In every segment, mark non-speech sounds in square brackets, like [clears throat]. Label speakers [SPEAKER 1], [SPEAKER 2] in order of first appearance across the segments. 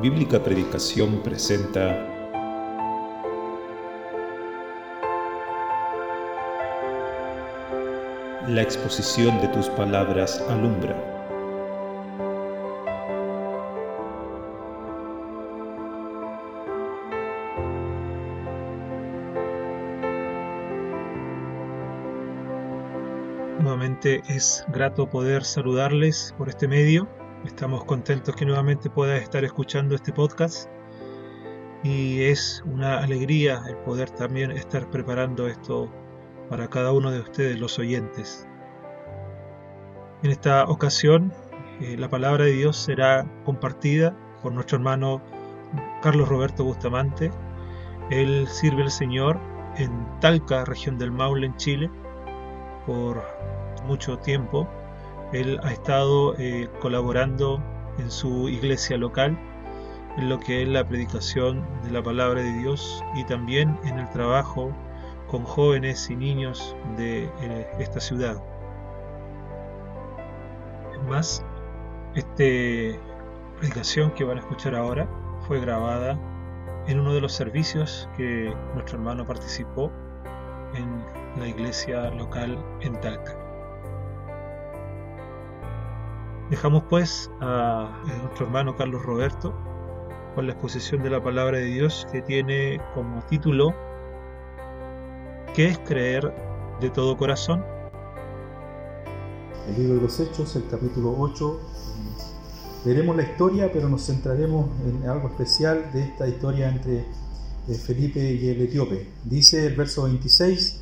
[SPEAKER 1] Bíblica Predicación presenta La exposición de tus palabras alumbra.
[SPEAKER 2] Nuevamente es grato poder saludarles por este medio Estamos contentos que nuevamente puedas estar escuchando este podcast y es una alegría el poder también estar preparando esto para cada uno de ustedes, los oyentes. En esta ocasión, eh, la palabra de Dios será compartida por nuestro hermano Carlos Roberto Bustamante. Él sirve al Señor en Talca, región del Maule, en Chile, por mucho tiempo él ha estado eh, colaborando en su iglesia local en lo que es la predicación de la palabra de Dios y también en el trabajo con jóvenes y niños de eh, esta ciudad. Más, esta predicación que van a escuchar ahora fue grabada en uno de los servicios que nuestro hermano participó en la iglesia local en Talca. Dejamos pues a nuestro hermano Carlos Roberto con la exposición de la palabra de Dios que tiene como título ¿Qué es creer de todo corazón?
[SPEAKER 3] El libro de los Hechos, el capítulo 8. Veremos la historia, pero nos centraremos en algo especial de esta historia entre eh, Felipe y el etíope. Dice el verso 26,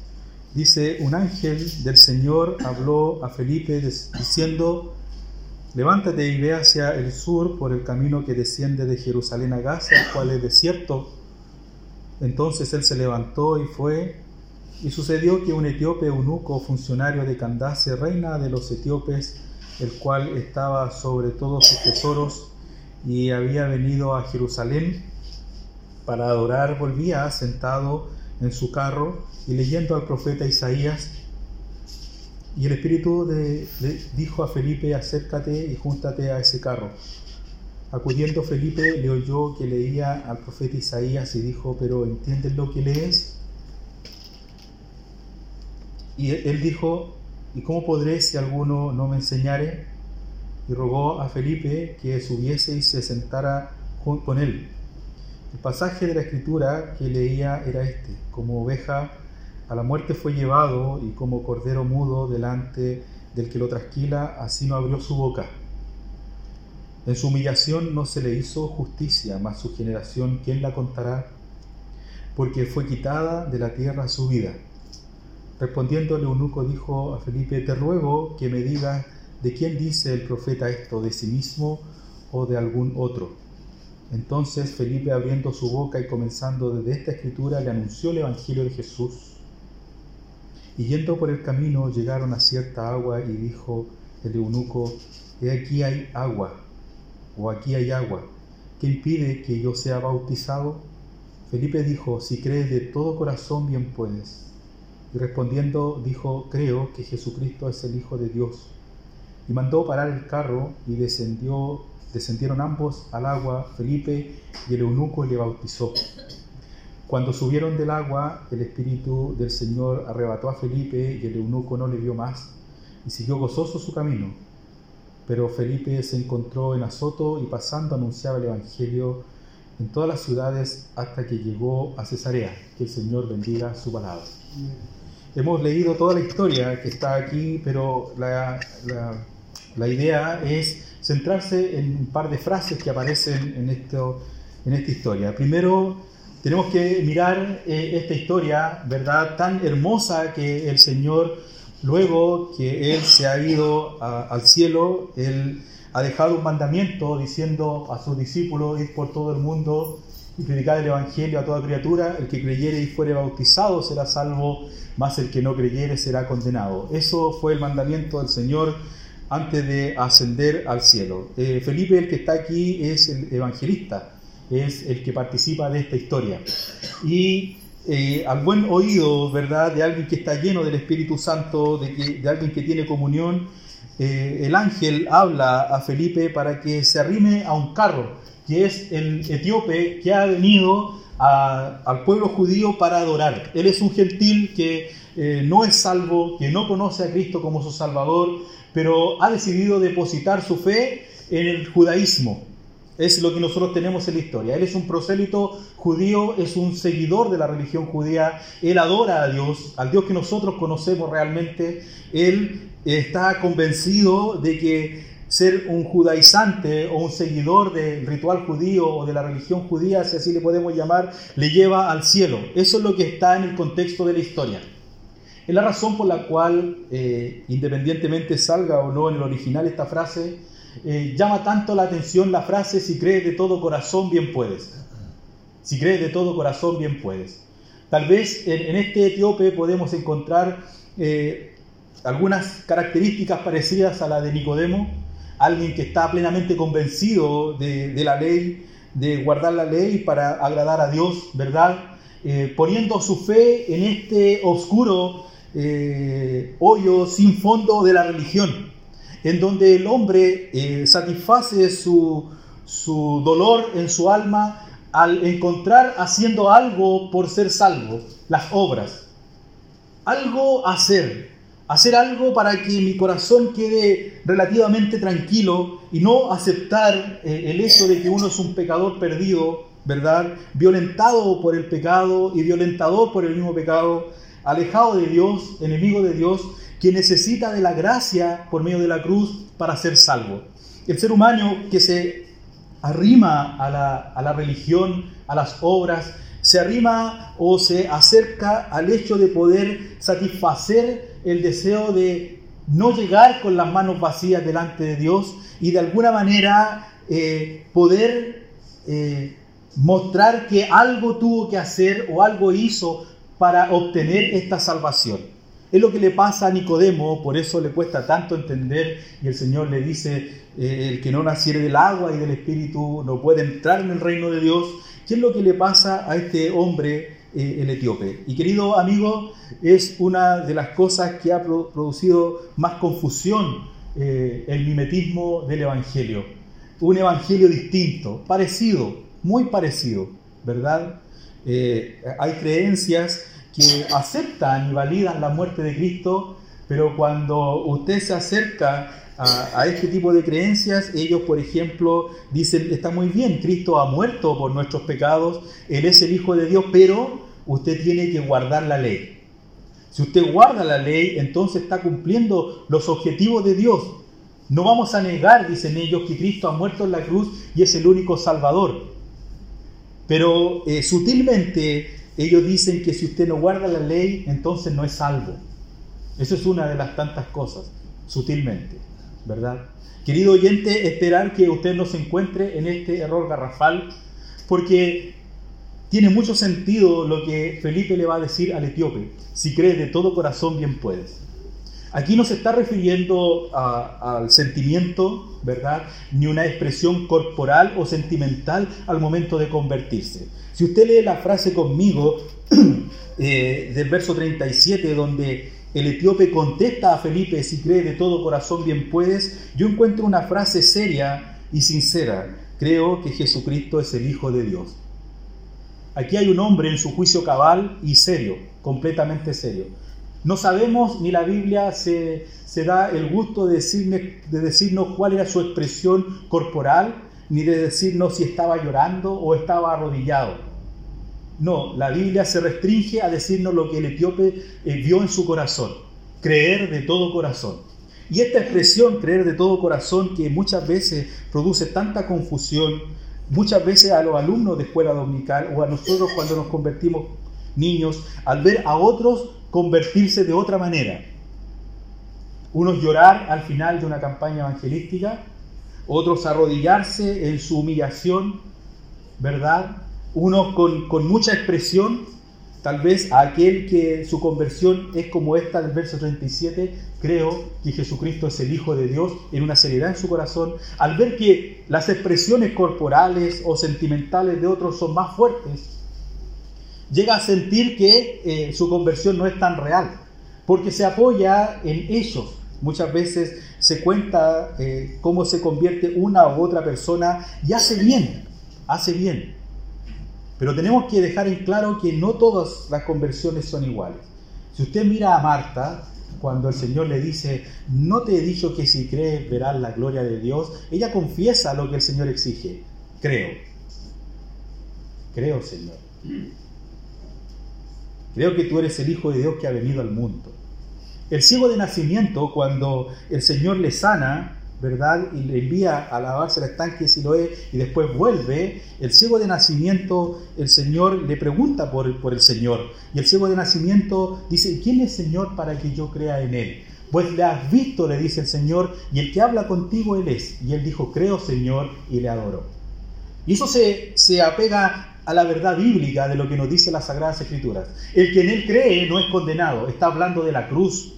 [SPEAKER 3] dice, un ángel del Señor habló a Felipe diciendo, Levántate y ve hacia el sur por el camino que desciende de Jerusalén a Gaza, el cual es desierto. Entonces él se levantó y fue, y sucedió que un etíope eunuco, funcionario de Candace, reina de los etíopes, el cual estaba sobre todos sus tesoros y había venido a Jerusalén para adorar, volvía sentado en su carro y leyendo al profeta Isaías, y el Espíritu dijo a Felipe, acércate y júntate a ese carro. Acudiendo Felipe le oyó que leía al profeta Isaías y dijo, pero ¿entiendes lo que lees? Y él dijo, ¿y cómo podré si alguno no me enseñare? Y rogó a Felipe que subiese y se sentara con él. El pasaje de la escritura que leía era este, como oveja a la muerte fue llevado y como cordero mudo delante del que lo trasquila, así no abrió su boca. En su humillación no se le hizo justicia, mas su generación, ¿quién la contará? Porque fue quitada de la tierra su vida. Respondiendo el eunuco dijo a Felipe, te ruego que me digas de quién dice el profeta esto, de sí mismo o de algún otro. Entonces Felipe abriendo su boca y comenzando desde esta escritura le anunció el Evangelio de Jesús y yendo por el camino llegaron a cierta agua y dijo el eunuco, he aquí hay agua, o aquí hay agua, ¿qué impide que yo sea bautizado? Felipe dijo, si crees de todo corazón bien puedes. Y respondiendo dijo, creo que Jesucristo es el Hijo de Dios. Y mandó parar el carro y descendió, descendieron ambos al agua, Felipe y el eunuco le bautizó. Cuando subieron del agua, el Espíritu del Señor arrebató a Felipe y el eunuco no le vio más y siguió gozoso su camino. Pero Felipe se encontró en Azoto y pasando anunciaba el Evangelio en todas las ciudades hasta que llegó a Cesarea. Que el Señor bendiga su palabra. Hemos leído toda la historia que está aquí, pero la, la, idea es centrarse en un par de frases que aparecen en, esto, en esta historia. Primero, tenemos que mirar eh, esta historia, ¿verdad? Tan hermosa que el Señor, luego que Él se ha ido al cielo, Él ha dejado un mandamiento diciendo a sus discípulos, ir por todo el mundo y predicar el Evangelio a toda criatura, el que creyere y fuere bautizado será salvo, más el que no creyere será condenado. Eso fue el mandamiento del Señor antes de ascender al cielo. Eh, Felipe, el que está aquí, es el evangelista es el que participa de esta historia. Y eh, al buen oído, ¿verdad?, de alguien que está lleno del Espíritu Santo, de, que, de alguien que tiene comunión, eh, el ángel habla a Felipe para que se arrime a un carro, que es el etíope que ha venido al pueblo judío para adorar. Él es un gentil que eh, no es salvo, que no conoce a Cristo como su Salvador, pero ha decidido depositar su fe en el judaísmo. Es lo que nosotros tenemos en la historia. Él es un prosélito judío, es un seguidor de la religión judía, él adora a Dios, al Dios que nosotros conocemos realmente. Él está convencido de que ser un judaizante o un seguidor del ritual judío o de la religión judía, si así le podemos llamar, le lleva al cielo. Eso es lo que está en el contexto de la historia. Es la razón por la cual, eh, independientemente salga o no en el original esta frase, eh, llama tanto la atención la frase, si crees de todo corazón, bien puedes. Si crees de todo corazón, bien puedes. Tal vez en, este etíope podemos encontrar eh, algunas características parecidas a la de Nicodemo, alguien que está plenamente convencido de, la ley, de guardar la ley para agradar a Dios, ¿verdad? Eh, poniendo su fe en este oscuro hoyo sin fondo de la religión, en donde el hombre eh, satisface su, su dolor en su alma al encontrar haciendo algo por ser salvo, las obras. Algo hacer, hacer algo para que mi corazón quede relativamente tranquilo y no aceptar eh, el hecho de que uno es un pecador perdido, ¿verdad? Violentado por el pecado y violentador por el mismo pecado, alejado de Dios, enemigo de Dios, que necesita de la gracia por medio de la cruz para ser salvo. El ser humano que se arrima a la, a la religión, a las obras, se arrima o se acerca al hecho de poder satisfacer el deseo de no llegar con las manos vacías delante de Dios y de alguna manera eh, poder eh, mostrar que algo tuvo que hacer o algo hizo para obtener esta salvación. Es lo que le pasa a Nicodemo, por eso le cuesta tanto entender y el Señor le dice, eh, el que no naciere del agua y del Espíritu no puede entrar en el reino de Dios. ¿Qué es lo que le pasa a este hombre, eh, el etíope? Y querido amigo, es una de las cosas que ha producido más confusión eh, el mimetismo del Evangelio. Un Evangelio distinto, parecido, muy parecido, ¿verdad? Hay creencias que aceptan y validan la muerte de Cristo, pero cuando usted se acerca a, este tipo de creencias, ellos, por ejemplo, dicen, está muy bien, Cristo ha muerto por nuestros pecados, Él es el Hijo de Dios, pero usted tiene que guardar la ley. Si usted guarda la ley, entonces está cumpliendo los objetivos de Dios. No vamos a negar, dicen ellos, que Cristo ha muerto en la cruz y es el único Salvador. Pero eh, sutilmente ellos dicen que si usted no guarda la ley, entonces no es salvo. Eso es una de las tantas cosas, sutilmente. ¿verdad? Querido oyente, esperar que usted no se encuentre en este error garrafal, porque tiene mucho sentido lo que Felipe le va a decir al etíope. Si crees de todo corazón, bien puedes. Aquí no se está refiriendo al sentimiento, ¿verdad? Ni una expresión corporal o sentimental al momento de convertirse. Si usted lee la frase conmigo [clears throat] eh, del verso 37, donde el etíope contesta a Felipe, si cree de todo corazón bien puedes, yo encuentro una frase seria y sincera. Creo que Jesucristo es el Hijo de Dios. Aquí hay un hombre en su juicio cabal y serio, completamente serio. No sabemos, ni la Biblia se, da el gusto de, de decirnos cuál era su expresión corporal, ni de decirnos si estaba llorando o estaba arrodillado. No, la Biblia se restringe a decirnos lo que el etíope eh, vio en su corazón, creer de todo corazón. Y esta expresión, creer de todo corazón, que muchas veces produce tanta confusión, muchas veces a los alumnos de escuela dominical o a nosotros cuando nos convertimos niños, al ver a otros convertirse de otra manera. Unos llorar al final de una campaña evangelística, otros arrodillarse en su humillación, ¿verdad? uno con, mucha expresión, tal vez a aquel que su conversión es como esta del verso 37, creo que Jesucristo es el Hijo de Dios en una seriedad en su corazón, al ver que las expresiones corporales o sentimentales de otros son más fuertes, llega a sentir que eh, su conversión no es tan real, porque se apoya en ellos. Muchas veces se cuenta eh, cómo se convierte una u otra persona y hace bien, hace bien. Pero tenemos que dejar en claro que no todas las conversiones son iguales. Si usted mira a Marta, cuando el Señor le dice, no te he dicho que si crees verás la gloria de Dios, ella confiesa lo que el Señor exige. Creo. Creo, Señor. Creo que tú eres el Hijo de Dios que ha venido al mundo. El ciego de nacimiento, cuando el Señor le sana, ¿verdad? Y le envía a lavarse el estanque de Siloé y después vuelve, el ciego de nacimiento, el Señor le pregunta por, el Señor. Y el ciego de nacimiento dice, ¿quién es Señor para que yo crea en Él? Pues le has visto, le dice el Señor, y el que habla contigo Él es. Y él dijo, creo Señor, y le adoro. Y eso se, se apega a la verdad bíblica de lo que nos dice las Sagradas Escrituras. El que en Él cree no es condenado, está hablando de la cruz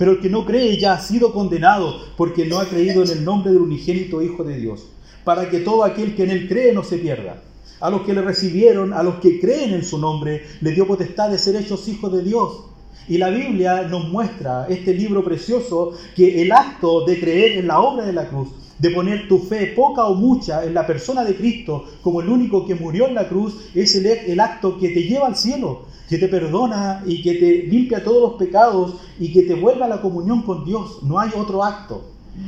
[SPEAKER 3] pero el que no cree ya ha sido condenado porque no ha creído en el nombre del unigénito Hijo de Dios, para que todo aquel que en él cree no se pierda. A los que le recibieron, a los que creen en su nombre, le dio potestad de ser hechos hijos de Dios. Y la Biblia nos muestra, este libro precioso, que el acto de creer en la obra de la cruz, de poner tu fe, poca o mucha, en la persona de Cristo como el único que murió en la cruz, es el, el acto que te lleva al cielo, que te perdona y que te limpia todos los pecados y que te vuelva a la comunión con Dios. No hay otro acto.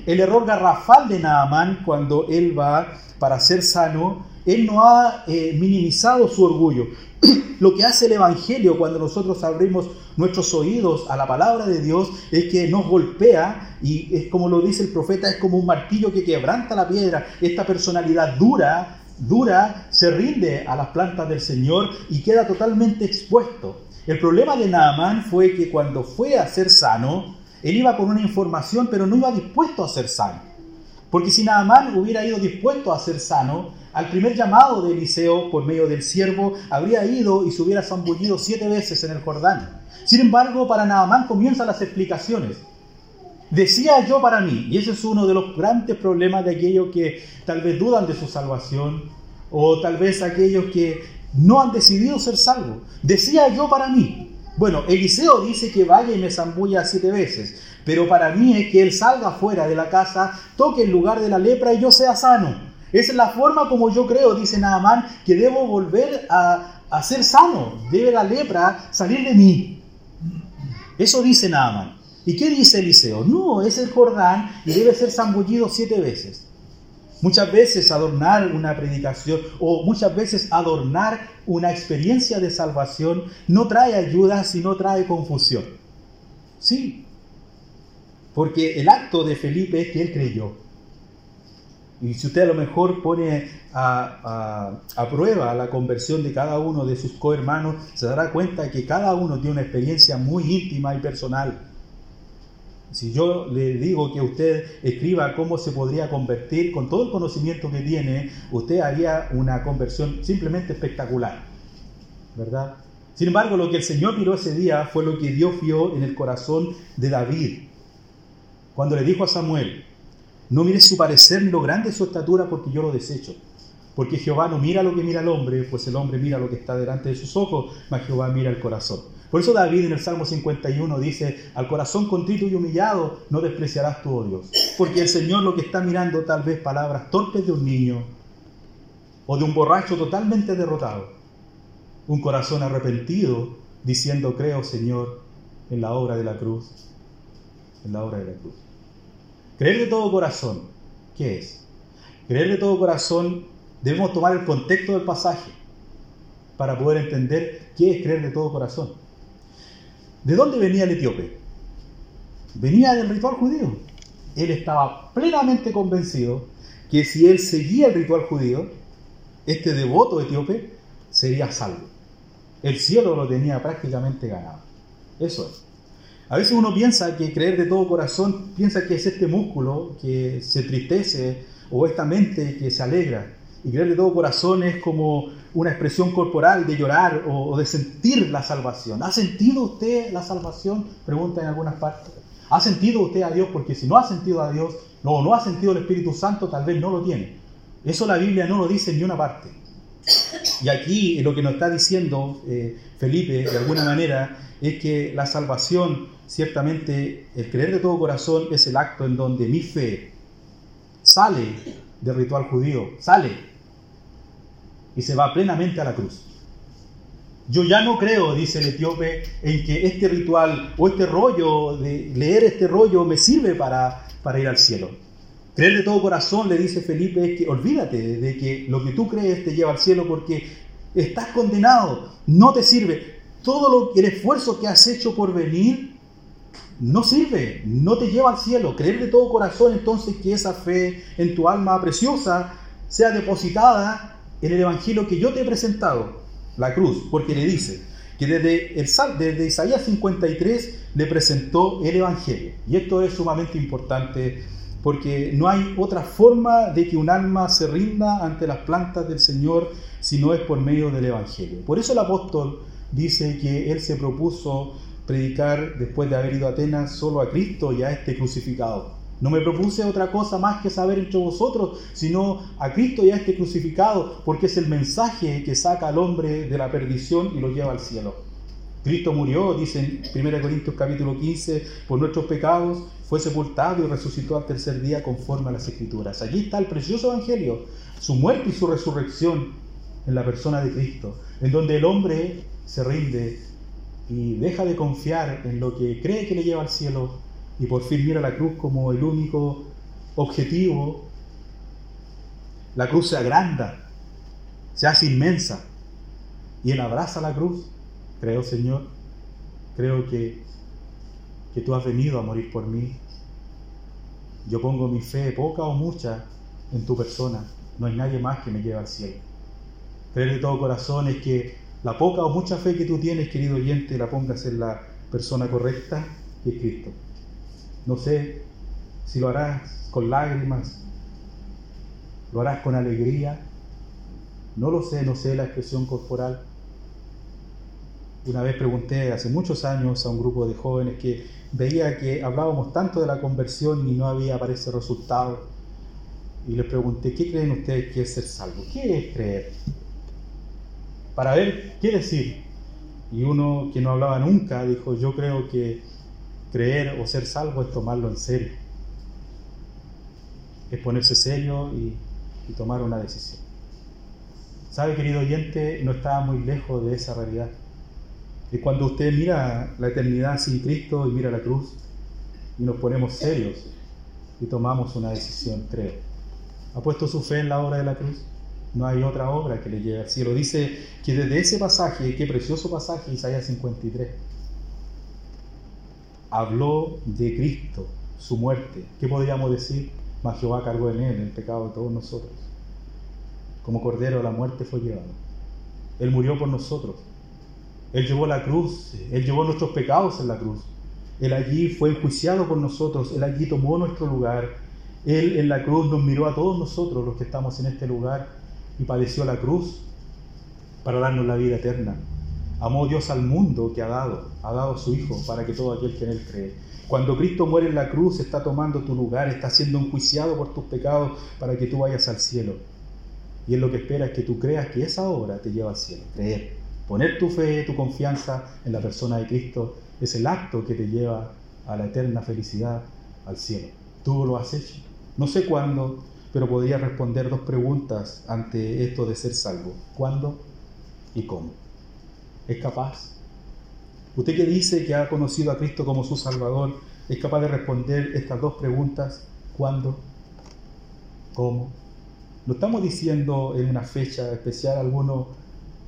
[SPEAKER 3] El error garrafal de Naamán cuando él va para ser sano, él no ha eh, minimizado su orgullo. [clears throat] Lo que hace el Evangelio cuando nosotros abrimos nuestros oídos a la palabra de Dios es que nos golpea y es como lo dice el profeta, es como un martillo que quebranta la piedra. Esta personalidad dura dura, se rinde a las plantas del Señor y queda totalmente expuesto. El problema de Naamán fue que cuando fue a ser sano, él iba con una información, pero no iba dispuesto a ser sano. Porque si Naamán hubiera ido dispuesto a ser sano, al primer llamado de Eliseo por medio del siervo, habría ido y se hubiera zambullido siete veces en el Jordán. Sin embargo, para Naamán comienzan las explicaciones. Decía yo para mí, y ese es uno de los grandes problemas de aquellos que tal vez dudan de su salvación, o tal vez aquellos que no han decidido ser salvos. Decía yo para mí. Bueno, Eliseo dice que vaya y me zambulla siete veces, pero para mí es que él salga fuera de la casa, toque el lugar de la lepra y yo sea sano. Es la forma como yo creo, dice Naamán, que debo volver a, a ser sano. Debe la lepra salir de mí. Eso dice Naamán. ¿Y qué dice Eliseo? No, es el Jordán y debe ser zambullido siete veces. Muchas veces adornar una predicación o muchas veces adornar una experiencia de salvación no trae ayuda, sino trae confusión. Sí, porque el acto de Felipe es que él creyó. Y si usted a lo mejor pone a, a, prueba la conversión de cada uno de sus cohermanos, se dará cuenta que cada uno tiene una experiencia muy íntima y personal. Si yo le digo que usted escriba cómo se podría convertir, con todo el conocimiento que tiene, usted haría una conversión simplemente espectacular. ¿Verdad? Sin embargo, lo que el Señor miró ese día fue lo que Dios vio en el corazón de David. Cuando le dijo a Samuel, no mires su parecer ni lo grande de su estatura porque yo lo desecho. Porque Jehová no mira lo que mira el hombre, pues el hombre mira lo que está delante de sus ojos, mas Jehová mira el corazón. Por eso David en el Salmo 51 dice, al corazón contrito y humillado no despreciarás tu Dios. Porque el Señor lo que está mirando tal vez palabras torpes de un niño o de un borracho totalmente derrotado. Un corazón arrepentido diciendo, creo Señor en la obra de la cruz. En la obra de la cruz. Creer de todo corazón, ¿qué es? Creer de todo corazón, debemos tomar el contexto del pasaje para poder entender qué es creer de todo corazón. ¿De dónde venía el etíope? Venía del ritual judío. Él estaba plenamente convencido que si él seguía el ritual judío, este devoto etíope sería salvo. El cielo lo tenía prácticamente ganado. Eso es. A veces uno piensa que creer de todo corazón, piensa que es este músculo que se tristece o esta mente que se alegra. Y creer de todo corazón es como una expresión corporal de llorar o, de sentir la salvación. ¿Ha sentido usted la salvación? Pregunta en algunas partes. ¿Ha sentido usted a Dios? Porque si no ha sentido a Dios, no, no ha sentido el Espíritu Santo, tal vez no lo tiene. Eso la Biblia no lo dice ni una parte. Y aquí lo que nos está diciendo eh, Felipe, de alguna manera, es que la salvación, ciertamente, el creer de todo corazón es el acto en donde mi fe sale del ritual judío, sale y se va plenamente a la cruz. Yo ya no creo, dice el etíope, en que este ritual o este rollo, de leer este rollo, me sirve para, para ir al cielo. Creer de todo corazón, le dice Felipe, es que olvídate de que lo que tú crees te lleva al cielo porque estás condenado, no te sirve. Todo lo, el esfuerzo que has hecho por venir no sirve, no te lleva al cielo. Creer de todo corazón entonces que esa fe en tu alma preciosa sea depositada en el Evangelio que yo te he presentado, la cruz, porque le dice que desde, el, desde Isaías 53 le presentó el Evangelio. Y esto es sumamente importante porque no hay otra forma de que un alma se rinda ante las plantas del Señor si no es por medio del Evangelio. Por eso el apóstol dice que él se propuso predicar después de haber ido a Atenas solo a Cristo y a este crucificado. No me propuse otra cosa más que saber entre vosotros, sino a Cristo y a este crucificado, porque es el mensaje que saca al hombre de la perdición y lo lleva al cielo. Cristo murió, dice en 1 Corintios capítulo 15, por nuestros pecados, fue sepultado y resucitó al tercer día conforme a las Escrituras. Allí está el precioso Evangelio, su muerte y su resurrección en la persona de Cristo, en donde el hombre se rinde y deja de confiar en lo que cree que le lleva al cielo y por fin mira la cruz como el único objetivo. La cruz se agranda, se hace inmensa y él abraza la cruz Creo, Señor, creo que, que tú has venido a morir por mí. Yo pongo mi fe, poca o mucha, en tu persona. No hay nadie más que me lleve al cielo. Creer de todo corazón es que la poca o mucha fe que tú tienes, querido oyente, la pongas en la persona correcta, que es Cristo. No sé si lo harás con lágrimas, lo harás con alegría. No lo sé, no sé la expresión corporal una vez pregunté hace muchos años a un grupo de jóvenes que veía que hablábamos tanto de la conversión y no había, parece, resultado. Y les pregunté, ¿qué creen ustedes que es ser salvo? ¿Qué es creer? Para ver qué decir. Y uno que no hablaba nunca dijo, yo creo que creer o ser salvo es tomarlo en serio. Es ponerse serio y, y tomar una decisión. ¿Sabe, querido oyente? No estaba muy lejos de esa realidad. Y cuando usted mira la eternidad sin Cristo y mira la cruz y nos ponemos serios y tomamos una decisión, creo. ¿Ha puesto su fe en la obra de la cruz? No hay otra obra que le llegue al cielo. Dice que desde ese pasaje, qué precioso pasaje, Isaías 53, habló de Cristo, su muerte. ¿Qué podríamos decir? Mas Jehová cargó en él el pecado de todos nosotros. Como cordero la muerte fue llevado. Él murió por nosotros él llevó la cruz, Él llevó nuestros pecados en la cruz. Él allí fue enjuiciado por nosotros, Él allí tomó nuestro lugar. Él en la cruz nos miró a todos nosotros los que estamos en este lugar y padeció la cruz para darnos la vida eterna. Amó Dios al mundo que ha dado, ha dado a su Hijo para que todo aquel que en Él cree. Cuando Cristo muere en la cruz está tomando tu lugar, está siendo enjuiciado por tus pecados para que tú vayas al cielo. Y Él lo que espera es que tú creas que esa obra te lleva al cielo, creer. Poner tu fe, tu confianza en la persona de Cristo es el acto que te lleva a la eterna felicidad, al cielo. Tú lo has hecho. No sé cuándo, pero podría responder dos preguntas ante esto de ser salvo. ¿Cuándo y cómo? ¿Es capaz? Usted que dice que ha conocido a Cristo como su Salvador, ¿es capaz de responder estas dos preguntas? ¿Cuándo? ¿Cómo? No estamos diciendo en una fecha especial, alguno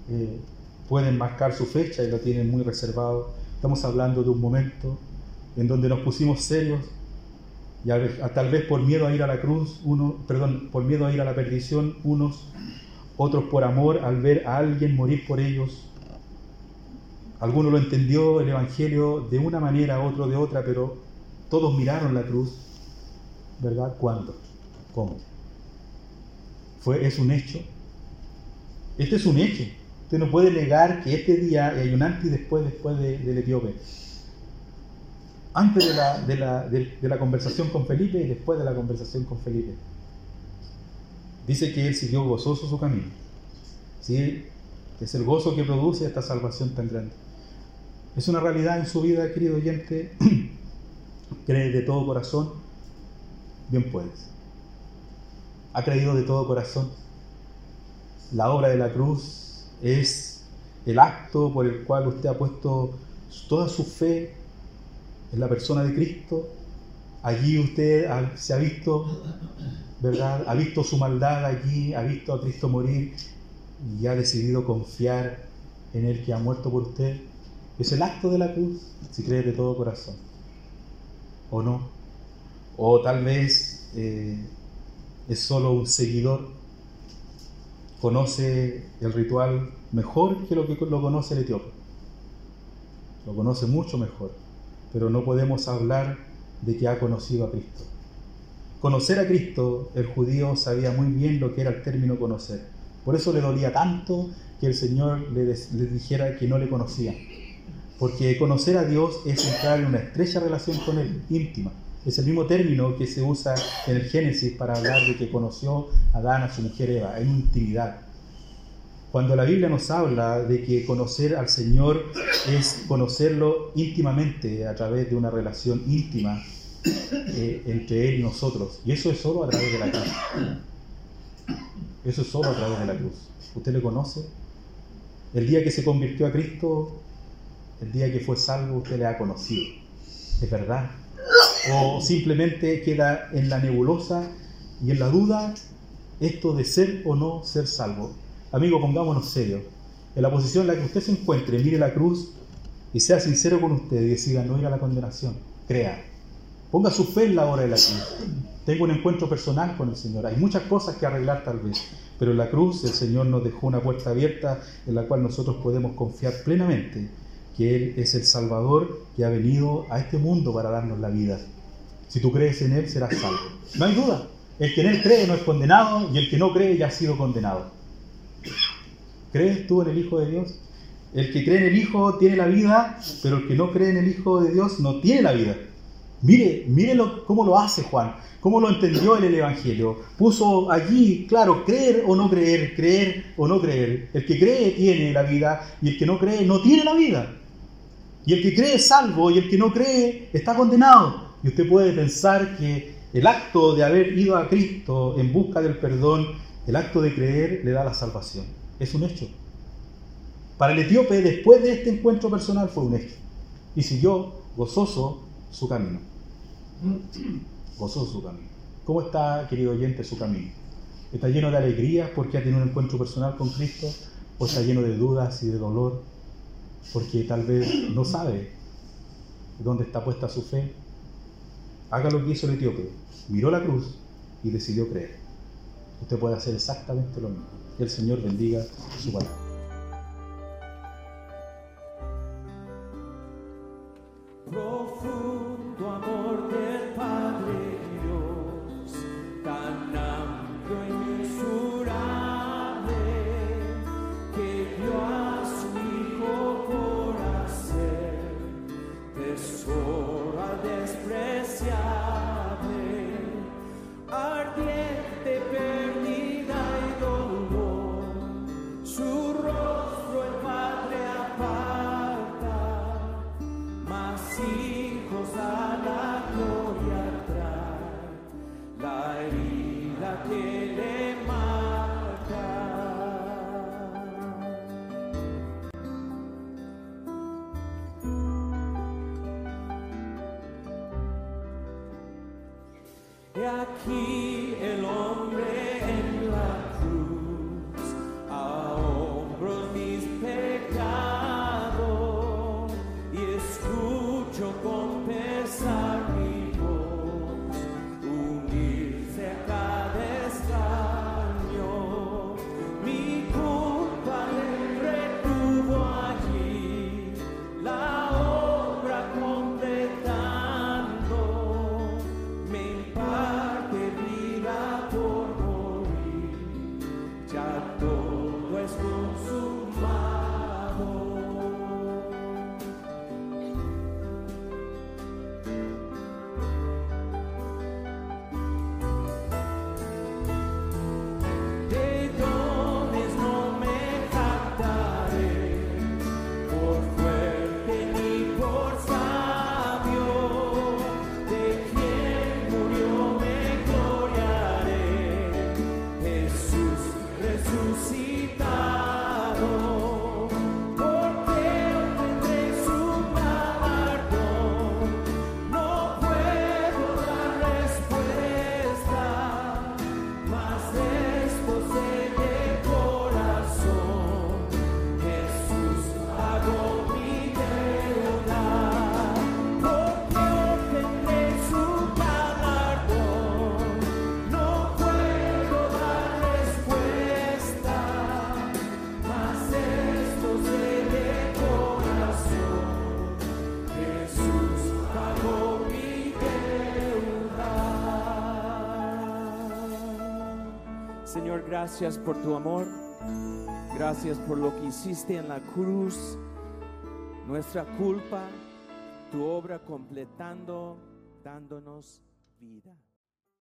[SPEAKER 3] eh, pueden marcar su fecha y lo tienen muy reservado. Estamos hablando de un momento en donde nos pusimos serios y tal vez por miedo a ir a la cruz, uno, perdón, por miedo a ir a la perdición, unos, otros por amor al ver a alguien morir por ellos. Alguno lo entendió el Evangelio de una manera, otro de otra, pero todos miraron la cruz, ¿verdad? ¿Cuándo? ¿Cómo? Fue, es un hecho. Este es un hecho. Usted no puede negar que este día hay un antes y después, después de, del etíope. Antes de la, de, la, de, la conversación con Felipe y después de la conversación con Felipe. Dice que él siguió gozoso su camino. ¿sí? es el gozo que produce esta salvación tan grande. Es una realidad en su vida, querido oyente. [clears throat] Cree de todo corazón, bien puedes. Ha creído de todo corazón. La obra de la cruz es el acto por el cual usted ha puesto toda su fe en la persona de Cristo. Allí usted se ha visto, ¿verdad? Ha visto su maldad allí, ha visto a Cristo morir y ha decidido confiar en el que ha muerto por usted. Es el acto de la cruz, si cree de todo corazón. ¿O no? O tal vez eh, es solo un seguidor, conoce el ritual mejor que lo que lo conoce el etíope. Lo conoce mucho mejor, pero no podemos hablar de que ha conocido a Cristo. Conocer a Cristo, el judío sabía muy bien lo que era el término conocer. Por eso le dolía tanto que el Señor le, dijera que no le conocía. Porque conocer a Dios es entrar en una estrecha relación con Él, íntima. Es el mismo término que se usa en el Génesis para hablar de que conoció Adán a su mujer Eva, en intimidad. Cuando la Biblia nos habla de que conocer al Señor es conocerlo íntimamente a través de una relación íntima eh, entre Él y nosotros. Y eso es solo a través de la cruz. Eso es solo a través de la cruz. ¿Usted le conoce? El día que se convirtió a Cristo, el día que fue salvo, usted le ha conocido. Es verdad. O simplemente queda en la nebulosa y en la duda esto de ser o no ser salvo. Amigo, pongámonos serios. En la posición en la que usted se encuentre, mire la cruz y sea sincero con usted y decida no ir a la condenación. Crea. Ponga su fe en la hora de la cruz. Tengo un encuentro personal con el Señor. Hay muchas cosas que arreglar tal vez, pero en la cruz el Señor nos dejó una puerta abierta en la cual nosotros podemos confiar plenamente que Él es el Salvador que ha venido a este mundo para darnos la vida. Si tú crees en Él, serás salvo. No hay duda. El que en Él cree no es condenado y el que no cree ya ha sido condenado. ¿Crees tú en el Hijo de Dios? El que cree en el Hijo tiene la vida, pero el que no cree en el Hijo de Dios no tiene la vida. Mire, mire cómo lo hace Juan, cómo lo entendió en el Evangelio. Puso allí, claro, creer o no creer, creer o no creer. El que cree tiene la vida y el que no cree no tiene la vida. Y el que cree es salvo y el que no cree está condenado. Y usted puede pensar que el acto de haber ido a Cristo en busca del perdón, el acto de creer le da la salvación. Es un hecho. Para el etíope, después de este encuentro personal, fue un hecho. Y siguió gozoso su camino. Gozoso su camino. ¿Cómo está, querido oyente, su camino? ¿Está lleno de alegría porque ha tenido un encuentro personal con Cristo? ¿O está lleno de dudas y de dolor porque tal vez no sabe dónde está puesta su fe? Haga lo que hizo el etíope. Miró la cruz y decidió creer. Usted puede hacer exactamente lo mismo. Que el Señor bendiga su palabra.
[SPEAKER 4] Gracias por tu amor. Gracias por lo que hiciste en la cruz. Nuestra culpa, tu obra completando, dándonos vida.